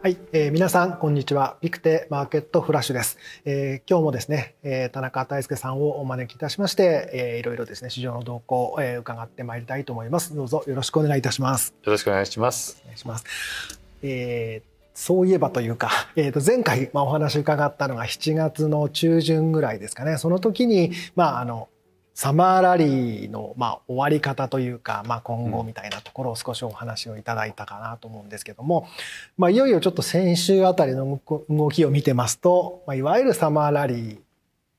はい、えー、皆さんこんにちは。ビクテマーケットフラッシュです。えー、今日もですね、えー、田中大輔さんをお招きいたしまして、えー、いろいろですね市場の動向を、えー、伺ってまいりたいと思います。どうぞよろしくお願いいたします。よろしくお願いします。お願いします。えー、そういえばというか、えー、と前回、まあ、お話伺ったのが7月の中旬ぐらいですかね。その時に、まあ、あのサマーラリーの、まあ、終わり方というか、まあ、今後みたいなところを少しお話をいただいたかなと思うんですけども、まあ、いよいよちょっと先週あたりの動きを見てますと、まあ、いわゆるサマーラリー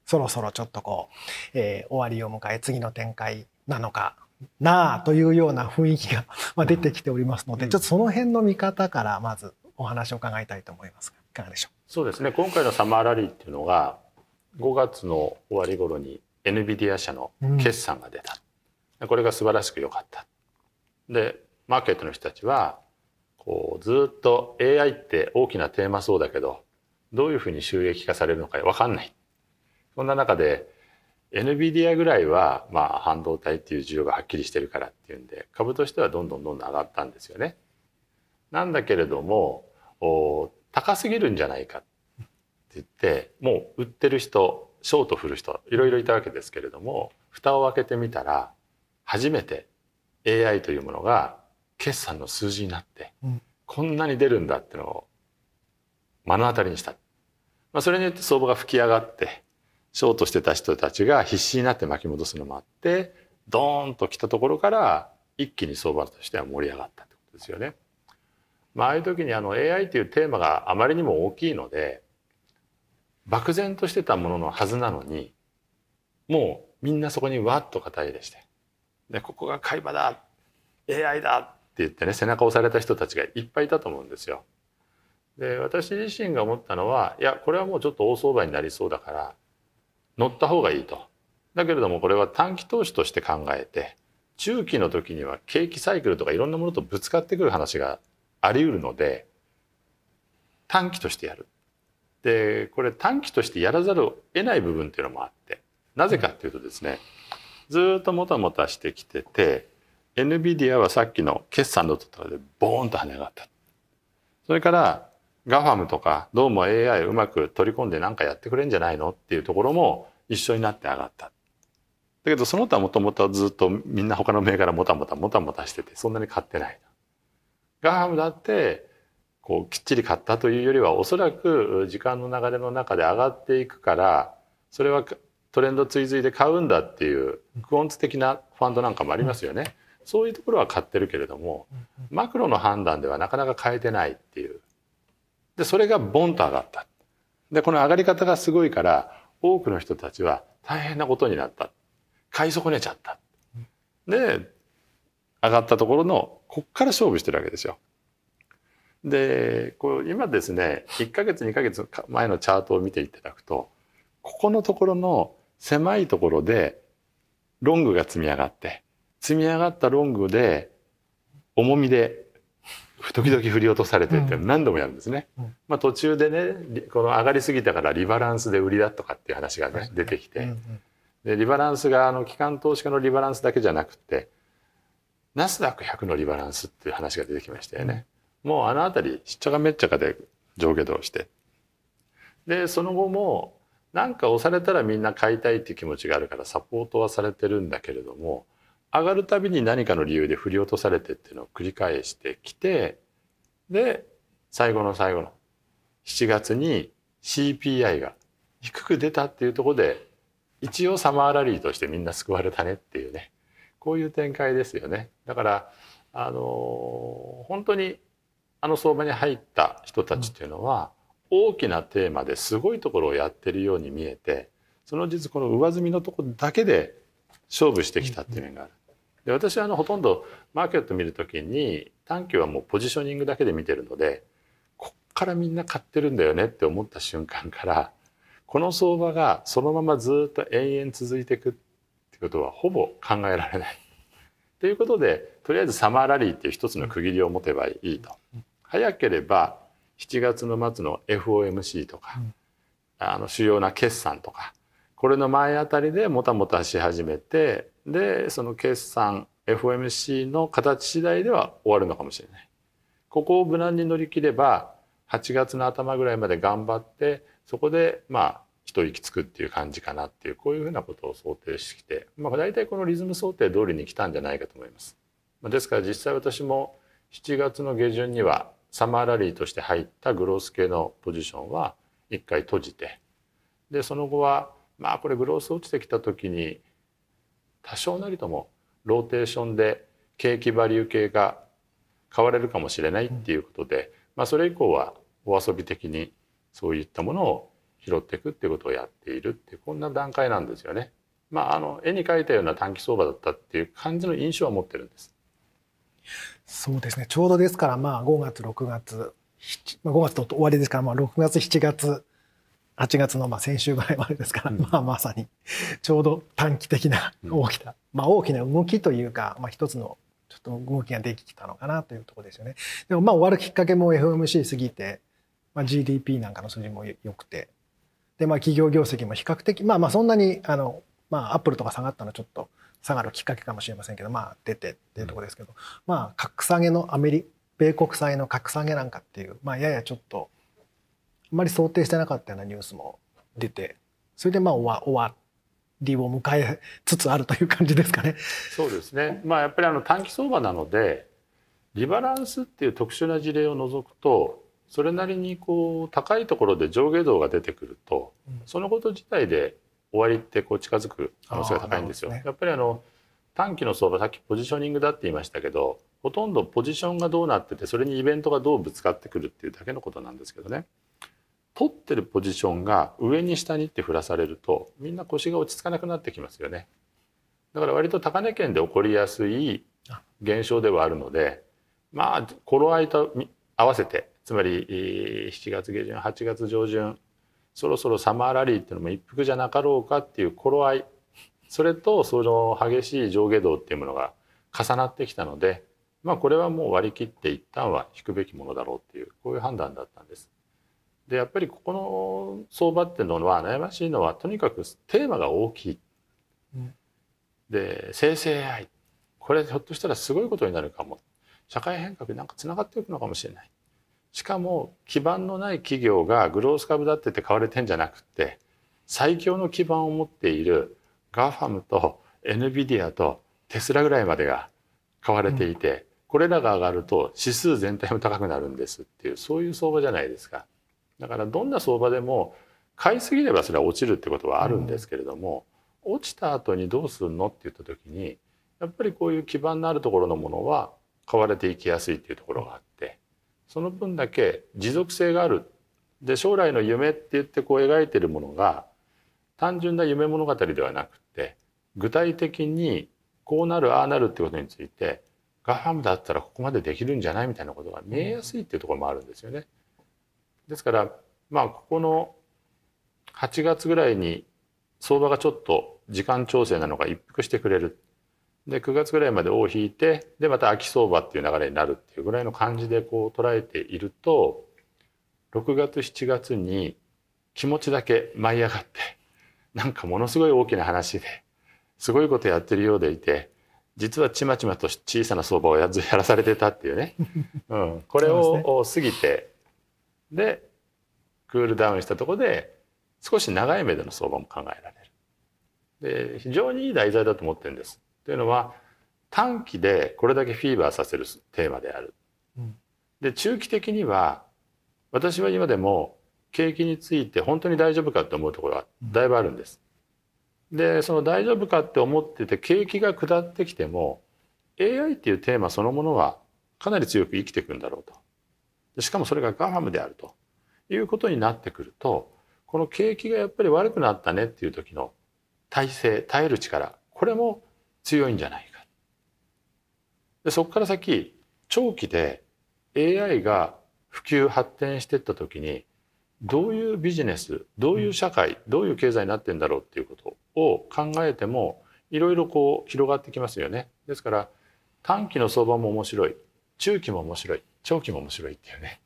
そろそろちょっとこう、えー、終わりを迎え次の展開なのかなあというような雰囲気が 出てきておりますので、ちょっとその辺の見方からまずお話を伺いたいと思います。がいかがでしょう？そうですね。今回のサマーラリーっていうのが5月の終わり頃に NVIDIA 社の決算が出た、うん、これが素晴らしく良かった。でマーケットの人たちはこうずっと AI って大きなテーマそうだけどどういうふうに収益化されるのか分かんない。そんな中で NVIDIA ぐらいはまあ半導体っていう需要がはっきりしてるからっていうんで株としてはどんどんどんどん上がったんですよね。なんだけれども高すぎるんじゃないかって言ってもう売ってる人ショート振る人いろいろいたわけですけれども蓋を開けてみたら初めて AI というものが決算の数字になって、うん、こんなに出るんだっていうのを目の当たりにした、まあ、それによって相場が吹き上がってショートしてた人たちが必死になって巻き戻すのもあってドーンと来たところから一気に相場としては盛り上がったってことですよね。まあ、ああいう時にあの AI というテーマがあまりにも大きいので漠然としてたもののはずなのにもうみんなそこにわっと肩入れしてでここが海馬だ AI だって言ってね背中を押された人たちがいっぱいいたと思うんですよ。で私自身が思ったのはいやこれはもうちょっと大相場になりそうだから乗った方がいいと。だけれどもこれは短期投資として考えて中期の時には景気サイクルとかいろんなものとぶつかってくる話があり得るので短期としてやるでこれ短期としてやらざるを得ない部分っていうのもあってなぜかっていうとですねずっともたもたしてきてて NVIDIA はさっきの決算のところでボーンと跳ね上がった。それから GAFAM とかどうも AI うまく取り込んで何かやってくれんじゃないのっていうところも一緒になって上がった。だけどその他もともとずっとみんな他の銘柄もたもたもたもたしててそんなに買ってない。GAFAM だってこうきっちり買ったというよりはおそらく時間の流れの中で上がっていくからそれはトレンド追随で買うんだっていうクオンツ的なファンドなんかもありますよね。そういうところは買ってるけれどもマクロの判断ではなかなか買えてないっていう。でそれがボンと上がった。でこの上がり方がすごいから多くの人たちは大変なことになった。買い損ねちゃった。で上がったところのこっから勝負してるわけですよ。でこう今ですね1か月2か月前のチャートを見ていただくとここのところの狭いところでロングが積み上がって積み上がったロングで重みで時々振り落とされてって何度もやるんですね。うん、まあ、途中でねこの上がりすぎたからリバランスで売りだとかっていう話がね出てきてでリバランスがあの機関投資家のリバランスだけじゃなくてナスダック100のリバランスっていう話が出てきましたよね。もうあの辺りしっちゃかめっちゃかで上下動してでその後もなんか押されたらみんな買いたいっていう気持ちがあるからサポートはされてるんだけれども上がるたびに何かの理由で振り落とされてっていうのを繰り返してきてで最後の最後の7月に CPI が低く出たっていうところで一応サマーラリーとしてみんな救われたねっていうねこういう展開ですよね。だからあの本当にあの相場に入った人たちっていうのは、大きなテーマですごいところをやってるように見えてその実この上積みのところだけで勝負してきたっていう面がある。で私はあのほとんどマーケット見るときに短期はもうポジショニングだけで見てるのでこっからみんな買ってるんだよねって思った瞬間からこの相場がそのままずっと延々続いていくってことはほぼ考えられない。ということでとりあえずサマーラリーっていう一つの区切りを持てばいいと。早ければ7月の末の FOMC とか、うん、あの主要な決算とかこれの前あたりでもたもたし始めてでその決算 FOMC の形次第では終わるのかもしれない。ここを無難に乗り切れば8月の頭ぐらいまで頑張ってそこでまあ一息つくっていう感じかなっていうこういうふうなことを想定してきて、まあ、大体このリズム想定通りに来たんじゃないかと思います。ですから実際私も7月の下旬にはサマーラリーとして入ったグロース系のポジションは一回閉じてでその後はまあこれグロース落ちてきた時に多少なりともローテーションで景気バリュー系が買われるかもしれないっていうことで、まあ、それ以降はお遊び的にそういったものを拾っていくっていうことをやっているってこんな段階なんですよね。まあ、あの絵に描いたような短期相場だったっていう感じの印象は持ってるんです。そうですね。ちょうどですからまあ5月6月5月と終わりですからまあ6月7月8月のまあ先週ぐらいまでですから、うん、まあまさにちょうど短期的な大きな、うん、まあ大きな動きというか、まあ、一つのちょっと動きができたのかなというところですよね。でもまあ終わるきっかけも FOMC 過ぎて、まあ、GDP なんかの数字も良くてでまあ企業業績も比較的まあまあそんなにあのまあアップルとか下がったのはちょっと下がるきっかけかもしれませんけどまあ出てっていうところですけど、まあ格下げのアメリ米国債の格下げなんかっていうまあややちょっとあまり想定してなかったようなニュースも出てそれでまあ終わりを迎えつつあるという感じですかね。そうですね。まあやっぱりあの短期相場なのでリバランスっていう特殊な事例を除くとそれなりにこう高いところで上下動が出てくると、そのこと自体で終わりってこう近づく可能性が高いんですよ。ね、やっぱりあの短期の相場さっきポジショニングだって言いましたけどほとんどポジションがどうなっててそれにイベントがどうぶつかってくるっていうだけのことなんですけどね取ってるポジションが上に下にって振らされるとみんな腰が落ち着かなくなってきますよね。だから割と高値圏で起こりやすい現象ではあるのでまあ頃合いと合わせてつまり7月下旬8月上旬そろそろサマーラリーっていうのも一服じゃなかろうかっていう頃合いそれとその激しい上下動っていうものが重なってきたのでまあこれはもう割り切って一旦は引くべきものだろうっていうこういう判断だったんです。でやっぱりここの相場っていうのは悩ましいのはとにかくテーマが大きい。うん、で生成 AI これひょっとしたらすごいことになるかも社会変革になんかつながっていくのかもしれない。しかも基盤のない企業がグロース株だってて買われてんじゃなくて最強の基盤を持っているガファムと NVIDIA とテスラぐらいまでが買われていて、うん、これらが上がると指数全体も高くなるんですっていうそういう相場じゃないですか。だからどんな相場でも買いすぎればそれは落ちるってことはあるんですけれども、うん、落ちた後にどうするのって言った時にやっぱりこういう基盤のあるところのものは買われていきやすいっていうところがあってその分だけ持続性があるで将来の夢って言ってこう描いてるものが単純な夢物語ではなくて具体的にこうなるああなるってことについてガファムだったらここまでできるんじゃないみたいなことが見えやすいっていうところもあるんですよね。ですからまあここの8月ぐらいに相場がちょっと時間調整なのが一服してくれる。で9月ぐらいまで尾を引いてでまた秋相場っていう流れになるっていうぐらいの感じでこう捉えていると6月7月に気持ちだけ舞い上がってなんかものすごい大きな話ですごいことやってるようでいて実はちまちまと小さな相場をやらされてたっていうね、うん、これを過ぎてでクールダウンしたところで少し長い目での相場も考えられる。で非常にいい題材だと思ってるんです。というのは短期でこれだけフィーバーさせるテーマである。で中期的には私は今でも景気について本当に大丈夫かって思うところはだいぶあるんです。でその大丈夫かって思ってて景気が下ってきても AI っていうテーマそのものはかなり強く生きていくんだろうと。しかもそれが GAFAM であるということになってくるとこの景気がやっぱり悪くなったねっていう時の耐性耐える力これも強いんじゃないか。でそこから先長期で AI が普及発展していった時にどういうビジネスどういう社会どういう経済になってんだろうっていうことを考えてもいろいろこう広がってきますよね。ですから短期の相場も面白い中期も面白い長期も面白いっていうね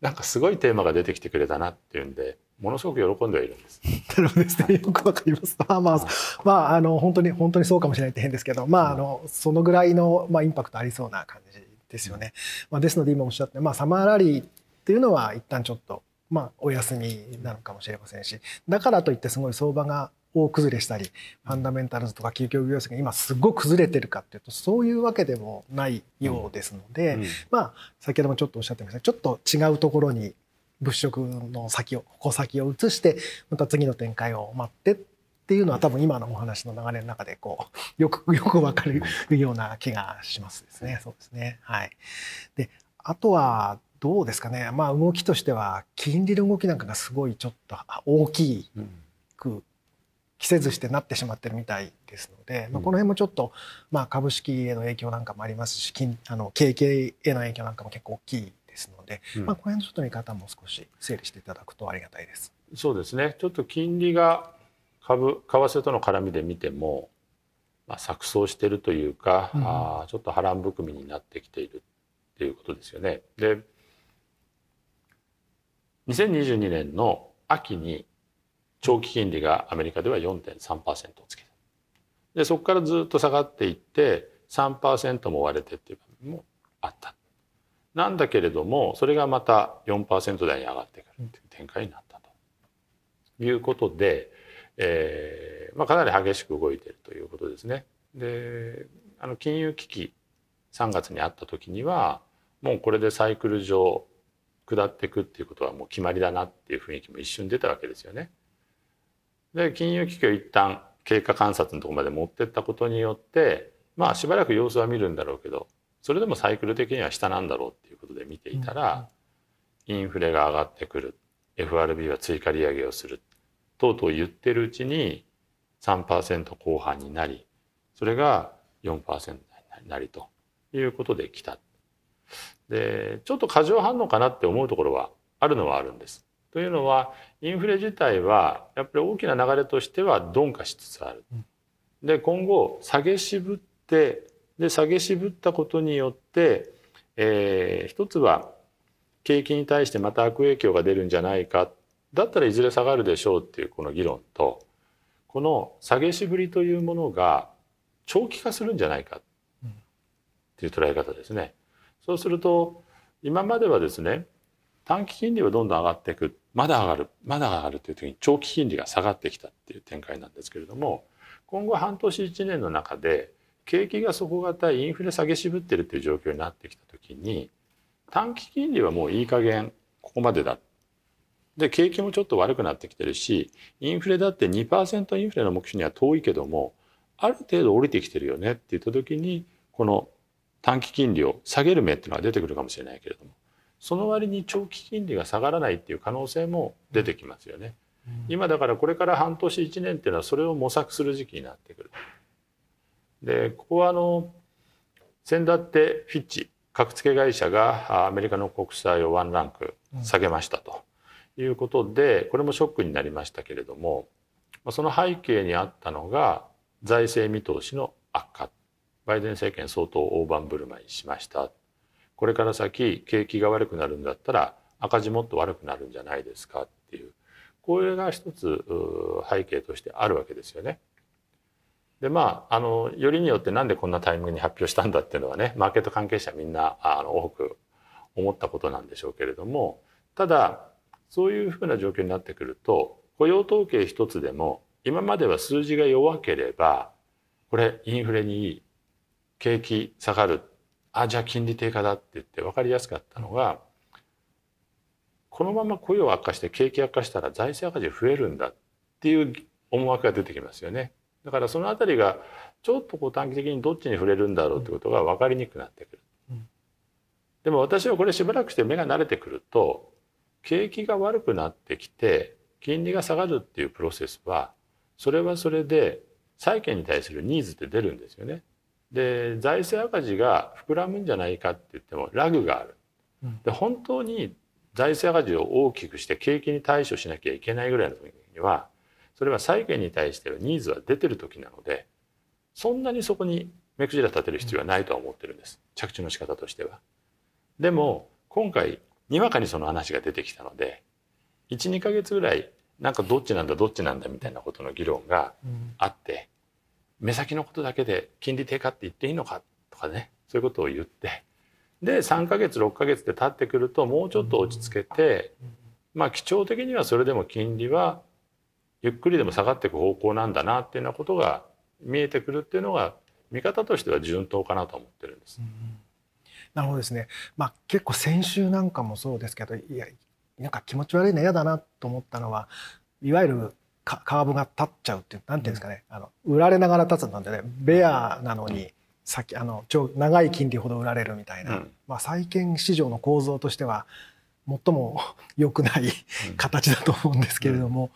なんかすごいテーマが出てきてくれたなっていうんでものすごく喜んではいるんです。なるほどですね。よくわかります。まあまあ、まあ、あの、本当に、本当にそうかもしれないって変ですけど、まあ、あの、そのぐらいの、まあ、インパクトありそうな感じですよね。まあ、ですので、今おっしゃって、まあ、サマーラリーっっていうのは一旦ちょっとまあお休みなのかもしれませんしだからといってすごい相場が大崩れしたりファンダメンタルズとか究極業績が今すごく崩れてるかっていうとそういうわけでもないようですので、うんうん、まあ先ほどもちょっとおっしゃってましたちょっと違うところに物色の先を矛先を移してまた次の展開を待ってっていうのは多分今のお話の流れの中でこう よく よくわかるような気がしますですね。そうですね。はい。で、あとはどうですかね。まあ動きとしては金利の動きなんかがすごいちょっと大きく着せずしてなってしまってるみたいですので、まあ、この辺もちょっと、まあ、株式への影響なんかもありますし金あの景気への影響なんかも結構大きいですので、うん、まあ、この辺のちょっと見方も少し整理していただくとありがたいです。そうですねちょっと金利が株為替との絡みで見ても、まあ、錯綜しているというか、うん、あちょっと波乱含みになってきているっていうことですよね。で2022年の秋に長期金利がアメリカでは4.3%をつけた。でそこからずっと下がっていって3%も割れてっていう場面もあった。なんだけれどもそれがまた4%台に上がってくるっていう展開になったということで、えーまあ、かなり激しく動いているということですね。であの金融危機3月にあった時にはもうこれでサイクル上下っていくっていうことはもう決まりだなっていう雰囲気も一瞬出たわけですよね。で金融危機を一旦経過観察のところまで持ってったことによってまあしばらく様子は見るんだろうけどそれでもサイクル的には下なんだろうっていうことで見ていたら、インフレが上がってくる FRB は追加利上げをするとうとう言ってるうちに3%後半になりそれが4%になりということで来た。でちょっと過剰反応かなって思うところはあるのはあるんです。というのはインフレ自体はやっぱり大きな流れとしては鈍化しつつある。で今後下げ渋ってで下げ渋ったことによって、えー、一つは景気に対してまた悪影響が出るんじゃないか。だったらいずれ下がるでしょうっていうこの議論とこの下げ渋りというものが長期化するんじゃないか。っていう捉え方ですね。そうすると今まではですね短期金利はどんどん上がっていく。まだ上がる。まだ上がるという時に長期金利が下がってきたっていう展開なんですけれども今後半年1年の中で景気が底堅いインフレ下げ渋ってるっていう状況になってきた時に短期金利はもういい加減ここまでだで景気もちょっと悪くなってきてるしインフレだって2%インフレの目標には遠いけどもある程度降りてきてるよねって言った時にこの短期金利を下げる目っていうのは出てくるかもしれないけれどもその割に長期金利が下がらないっていう可能性も出てきますよね。今だからこれから半年1年っていうのはそれを模索する時期になってくる。でここはあの先だってフィッチ格付け会社がアメリカの国債をワンランク下げましたと。いうことでこれもショックになりましたけれどもその背景にあったのが財政見通しの悪化。バイデン政権相当大盤振る舞いしました。これから先景気が悪くなるんだったら赤字もっと悪くなるんじゃないですかっていうこれが一つ背景としてあるわけですよね。でまああのよりによってなんでこんなタイミングに発表したんだっていうのはねマーケット関係者みんなあの多く思ったことなんでしょうけれどもただそういうふうな状況になってくると雇用統計一つでも今までは数字が弱ければこれインフレにいい景気下がるあじゃあ金利低下だって言って分かりやすかったのがこのまま雇用悪化して景気悪化したら財政赤字増えるんだっていう思惑が出てきますよね。だからその辺りがちょっとこう短期的にどっちに触れるんだろうってことが分かりにくくなってくる。でも私はこれしばらくして目が慣れてくると景気が悪くなってきて金利が下がるっていうプロセスはそれはそれで債券に対するニーズって出るんですよね。で財政赤字が膨らむんじゃないかって言ってもラグがある。で本当に財政赤字を大きくして景気に対処しなきゃいけないぐらいの時にはそれは債券に対してのニーズは出てる時なのでそんなにそこに目くじら立てる必要はないとは思ってるんです。着地の仕方としては。でも今回にわかにその話が出てきたので12か月ぐらいなんかどっちなんだどっちなんだみたいなことの議論があって、目先のことだけで金利低下って言っていいのかとかねそういうことを言ってで3ヶ月6ヶ月で経ってくるともうちょっと落ち着けて、まあ基調的にはそれでも金利はゆっくりでも下がっていく方向なんだなっていうようなことが見えてくるっていうのが見方としては順当かなと思ってるんです。なるほどですね。まあ結構先週なんかもそうですけどいやなんか気持ち悪いの嫌だなと思ったのはいわゆるカーブが立っちゃうっていうなんていうんですかね、あの売られながら立つなんでねベアなのに先あの超長い金利ほど売られるみたいな、うん、まあ、債券市場の構造としては最も良くない形だと思うんですけれども、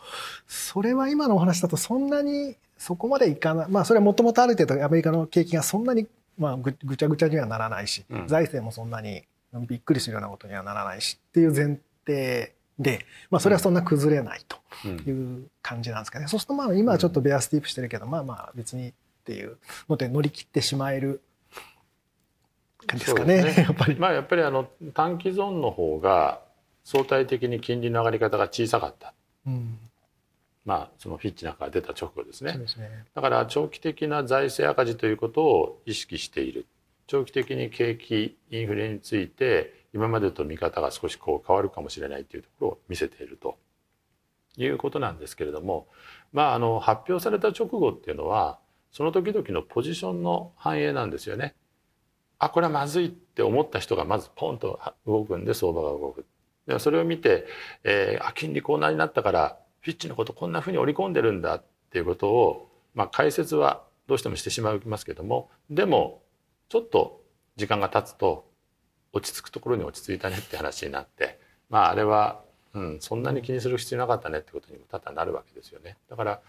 それは今のお話だとそんなにそこまでいかないまあそれはもともとある程度アメリカの景気がそんなにまあぐぐちゃぐちゃにはならないし、財政もそんなにびっくりするようなことにはならないしっていう前提で、まあ、それはそんな崩れないという感じなんですかね、そうするとまあ今はちょっとベアスティープしてるけど、まあまあ別にっていうので乗り切ってしまえる感じですかね、ね、やっぱり。まあやっぱりあの短期ゾーンの方が相対的に金利の上がり方が小さかった。うん。まあ、そのフィッチなんかが出た直後ですね、ね、だから長期的な財政赤字ということを意識している。長期的に景気インフレについて今までと見方が少しこう変わるかもしれないというところを見せていると。いうことなんですけれども、まあ、あの発表された直後っていうのはその時々のポジションの反映なんですよね。あこれはまずいって思った人がまずポンと動くんで相場が動く。でそれを見て、えー、あ金利こんなになったからフィッチのことこんなふうに織り込んでるんだっていうことを、まあ、解説はどうしてもしてしまいますけどもでもちょっと時間が経つと落ち着くところに落ち着いたねって話になってまああれは、うん、そんなに気にする必要なかったねってことにも多々なるわけですよね。だから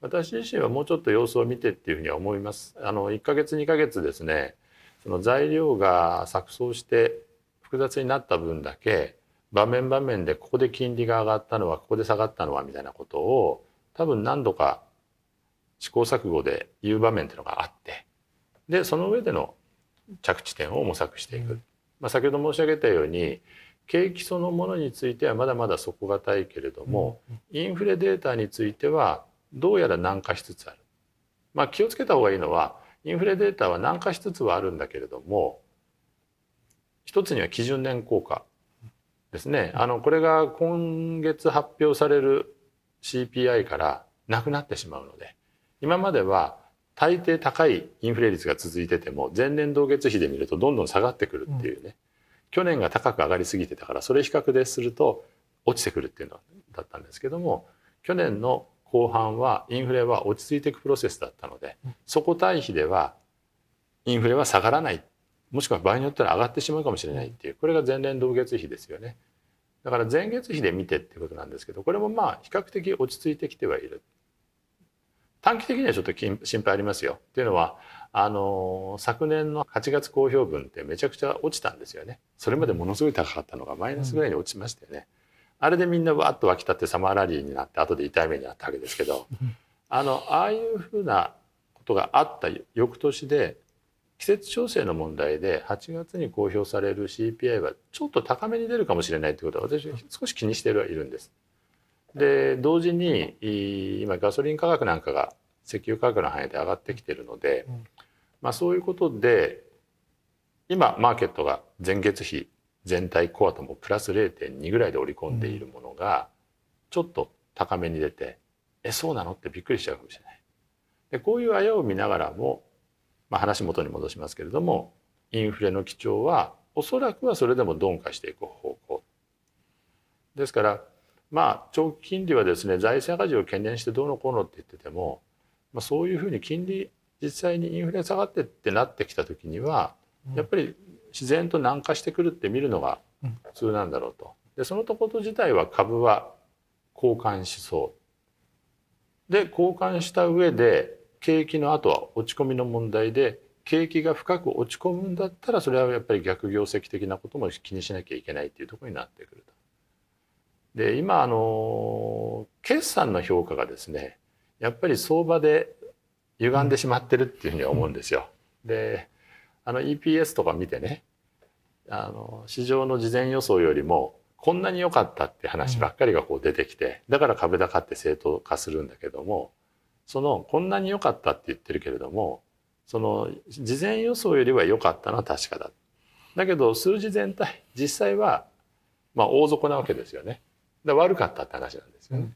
私自身はもうちょっと様子を見てっていうふうには思います。あの1ヶ月2ヶ月ですねその材料が錯綜して複雑になった分だけ場面場面でここで金利が上がったのはここで下がったのはみたいなことを多分何度か試行錯誤で言う場面っていうのがあってでその上での着地点を模索していく。まあ、先ほど申し上げたように景気そのものについてはまだまだ底堅いけれども、インフレデータについてはどうやら軟化しつつある。まあ、気をつけた方がいいのはインフレデータは軟化しつつはあるんだけれども一つには基準年効果ですね。あのこれが今月発表される CPI からなくなってしまうので今までは大抵高いインフレ率が続いてても前年同月比で見るとどんどん下がってくるっていうね、うん、去年が高く上がりすぎてたからそれ比較ですると落ちてくるっていうのだったんですけども去年の後半はインフレは落ち着いていくプロセスだったので、うん、そこ対比ではインフレは下がらないもしくは場合によっては上がってしまうかもしれないっていうこれが前年同月比ですよね。だから前月比で見てっていうことなんですけどこれもまあ比較的落ち着いてきてはいる。短期的にはちょっと心配ありますよ。っていうのはあの昨年の8月公表分ってめちゃくちゃ落ちたんですよね。それまでものすごい高かったのがマイナスぐらいに落ちましたよね。うん、あれでみんなわっと湧き立ってサマーラリーになって後で痛い目にあったわけですけどあのああいうふうなことがあった翌年で季節調整の問題で8月に公表される CPI はちょっと高めに出るかもしれないということは私少し気にしてはいるんです。で同時に今ガソリン価格なんかが石油価格の範囲で上がってきてるので、うん、まあ、そういうことで今マーケットが前月比全体コアともプラス0.2ぐらいで織り込んでいるものがちょっと高めに出て、えそうなの？ってびっくりしちゃうかもしれない。でこういうあやを見ながらも、まあ、話元に戻しますけれどもインフレの基調はおそらくはそれでも鈍化していく方向。ですからまあ長期金利はですね財政赤字を懸念してどうのこうのって言ってても、まあ、そういうふうに金利実際にインフレ下がってってなってきた時にはやっぱり自然と軟化してくるって見るのが普通なんだろうと。でそのとこと自体は株は交換しそう。で交換した上で景気の後は落ち込みの問題で景気が深く落ち込むんだったらそれはやっぱり逆業績的なことも気にしなきゃいけないっていうところになってくると。で今あの決算の評価がですねやっぱり相場で歪んでしまってるっていうふうには思うんですよ。であの EPS とか見てねあの市場の事前予想よりもこんなに良かったって話ばっかりがこう出てきてだから株高って正当化するんだけどもそのこんなに良かったって言ってるけれどもその事前予想よりは良かったのは確かだ。だけど数字全体実際はまあ大底なわけですよね。で悪かったって話なんですよね。うん、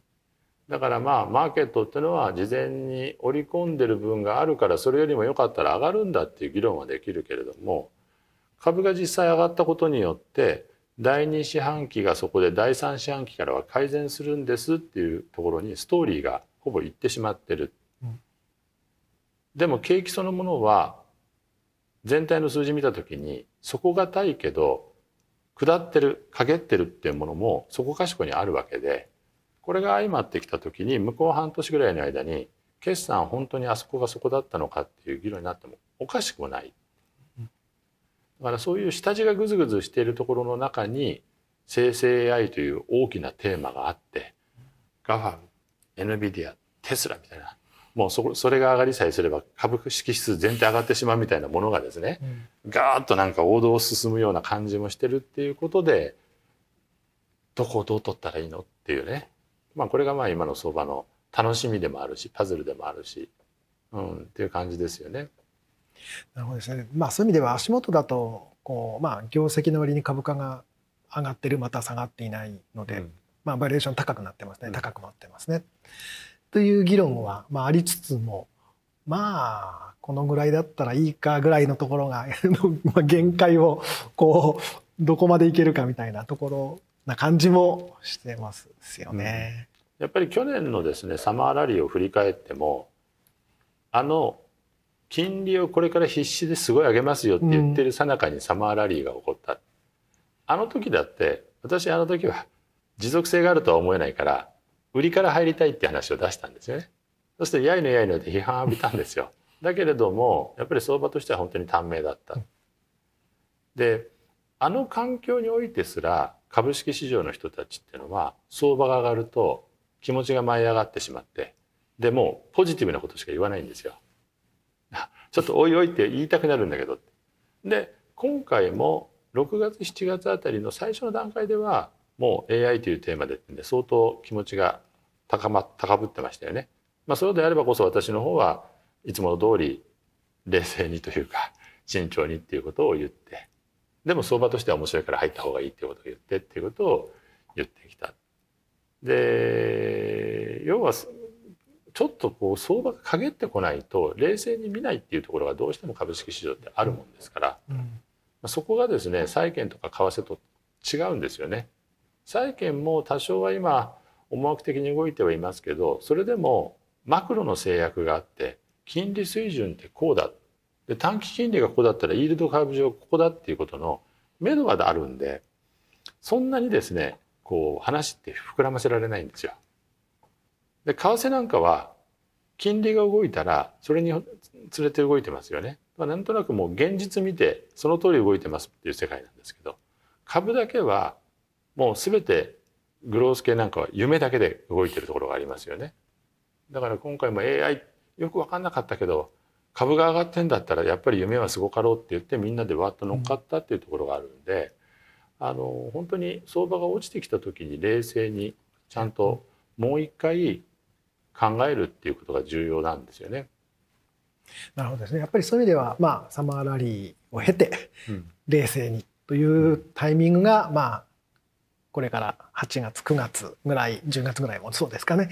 だからまあマーケットっていうのは事前に織り込んでる分があるからそれよりも良かったら上がるんだっていう議論はできるけれども株が実際上がったことによって第2四半期がそこで第3四半期からは改善するんですっていうところにストーリーがほぼいってしまってる。うん、でも景気そのものは全体の数字見た時に底堅いけど下ってる陰ってるっていうものもそこかしこにあるわけでこれが相まってきた時に向こう半年ぐらいの間に決算本当にあそこがそこだったのかっていう議論になってもおかしくもない。だからそういう下地がぐずぐずしているところの中に生成 AI という大きなテーマがあってガファム NVIDIA テスラみたいなもうそそれが上がりさえすれば株式指数全体上がってしまうみたいなものがですね、うん、ガーッとなんか王道を進むような感じもしてるっていうことでどこをどう取ったらいいのっていうね、まあ、これがまあ今の相場の楽しみでもあるしパズルでもあるし、うん、っていう感じですよね。なるほどですね。まあそういう意味では足元だとこうまあ業績の割に株価が上がってるまた下がっていないので、うん、まあバリエーション高くなってますね、高くなってますね。という議論は、まあ、ありつつもまあこのぐらいだったらいいかぐらいのところが 限界をこうどこまでいけるかみたいなところな感じもしてますよね。やっぱり去年のですねサマーラリーを振り返ってもあの金利をこれから必死ですごい上げますよって言ってるさなかにサマーラリーが起こった、うん、あの時だって私あの時は持続性があるとは思えないから売りから入りたいって話を出したんですよね。そしてやいのやいので批判を浴びたんですよ。だけれどもやっぱり相場としては本当に短命だった。であの環境においてすら株式市場の人たちっていうのは相場が上がると気持ちが舞い上がってしまってでもポジティブなことしか言わないんですよ。ちょっとおいおいって言いたくなるんだけど。で今回も6月7月あたりの最初の段階ではもう AI というテーマで相当気持ちが高ま高ぶってましたよね。まあ、そうであればこそ私の方はいつもの通り冷静にというか慎重にっていうことを言ってでも相場としては面白いから入った方がいいっていうことを言ってっていうことを言ってきた。で要はちょっとこう相場が陰ってこないと冷静に見ないっていうところがどうしても株式市場ってあるもんですから、うん、そこがですね債券とか為替と違うんですよね。債券も多少は今思惑的に動いてはいますけどそれでもマクロの制約があって金利水準ってこうだで短期金利がここだったらイールドカーブ上ここだっていうことの目処があるんでそんなにですねこう話って膨らませられないんですよ。で為替なんかは金利が動いたらそれに連れて動いてますよね。まあなんとなくもう現実見てその通り動いてますっていう世界なんですけど株だけはもう全てグロース系なんかは夢だけで動いてるところがありますよね。だから今回も AI よく分かんなかったけど株が上がってんだったらやっぱり夢はすごかろうって言ってみんなでわっと乗っかったっていうところがあるんで、うん、あの本当に相場が落ちてきた時に冷静にちゃんともう一回考えるっていうことが重要なんですよね。なるほどですね。やっぱりそういう意味では、まあ、サマーラリーを経て、冷静にというタイミングが、まあ、これから8月9月ぐらい10月ぐらいもそうですかね、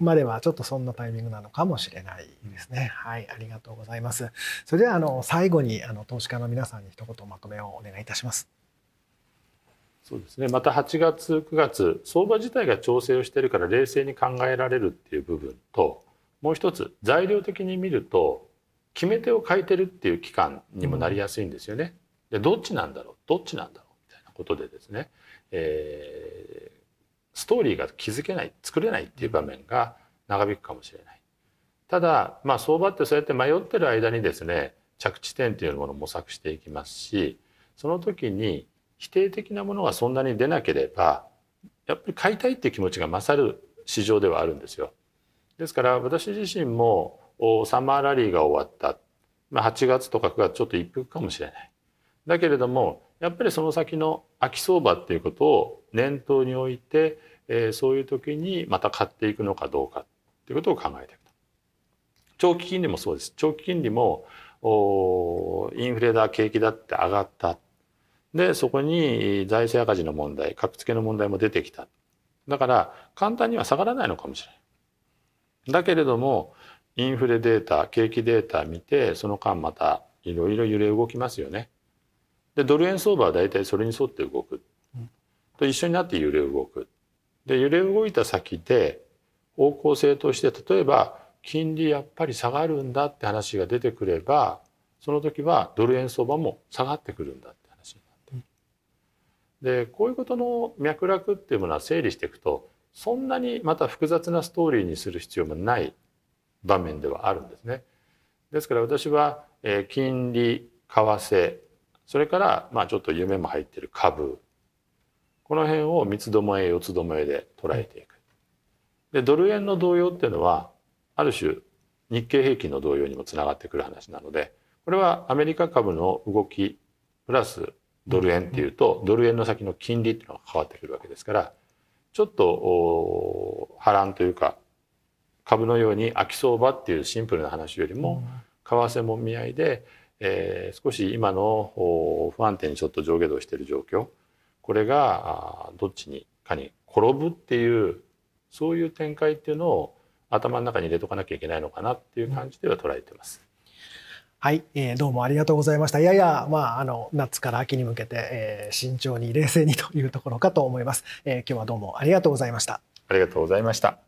うん、まではちょっとそんなタイミングなのかもしれないですね。はい、ありがとうございます。それではあの最後にあの投資家の皆さんに一言まとめをお願いいたします。そうですね。また8月9月相場自体が調整をしているから冷静に考えられるっていう部分と、もう一つ材料的に見ると決め手を変えてるっていう期間にもなりやすいんですよね。でどっちなんだろう？どっちなんだろう？みたいなことでですねえー、ストーリーが築けない作れないっていう場面が長引くかもしれない。ただ、まあ、相場ってそうやって迷ってる間にですね着地点というものを模索していきますしその時に否定的なものがそんなに出なければやっぱり買いたいっていう気持ちが勝る市場ではあるんですよ。ですから私自身もサマーラリーが終わった、まあ、8月とか9月ちょっと一服かもしれない。だけれどもやっぱりその先の秋相場っていうことを念頭に置いて、えー、そういう時にまた買っていくのかどうかっていうことを考えていくと。長期金利もそうです。長期金利もインフレだ景気だって上がった。でそこに財政赤字の問題格付けの問題も出てきた。だから簡単には下がらないのかもしれない。だけれどもインフレデータ景気データ見てその間またいろいろ揺れ動きますよね。でドル円相場は大体それに沿って動く、と一緒になって揺れ動く。で揺れ動いた先で方向性として例えば金利やっぱり下がるんだって話が出てくればその時はドル円相場も下がってくるんだでこういうことの脈絡っていうものは整理していくとそんなにまた複雑なストーリーにする必要もない場面ではあるんですね。ですから私は、え金利為替それからまあちょっと夢も入ってる株この辺を三つどもえ四つどもえで捉えていく。でドル円の動揺っていうのはある種日経平均の動揺にもつながってくる話なのでこれはアメリカ株の動きプラスドル円っていうとドル円の先の金利っていうのが変わってくるわけですからちょっと波乱というか株のように秋相場っていうシンプルな話よりも為替もみ合いで、えー、少し今の不安定にちょっと上下動している状況これがどっちにかに転ぶっていうそういう展開っていうのを頭の中に入れとかなきゃいけないのかなっていう感じでは捉えてます。はい、えー、どうもありがとうございました。やや、まあ、あの、夏から秋に向けて、えー、慎重に冷静にというところかと思います。えー、今日はどうもありがとうございました。ありがとうございました。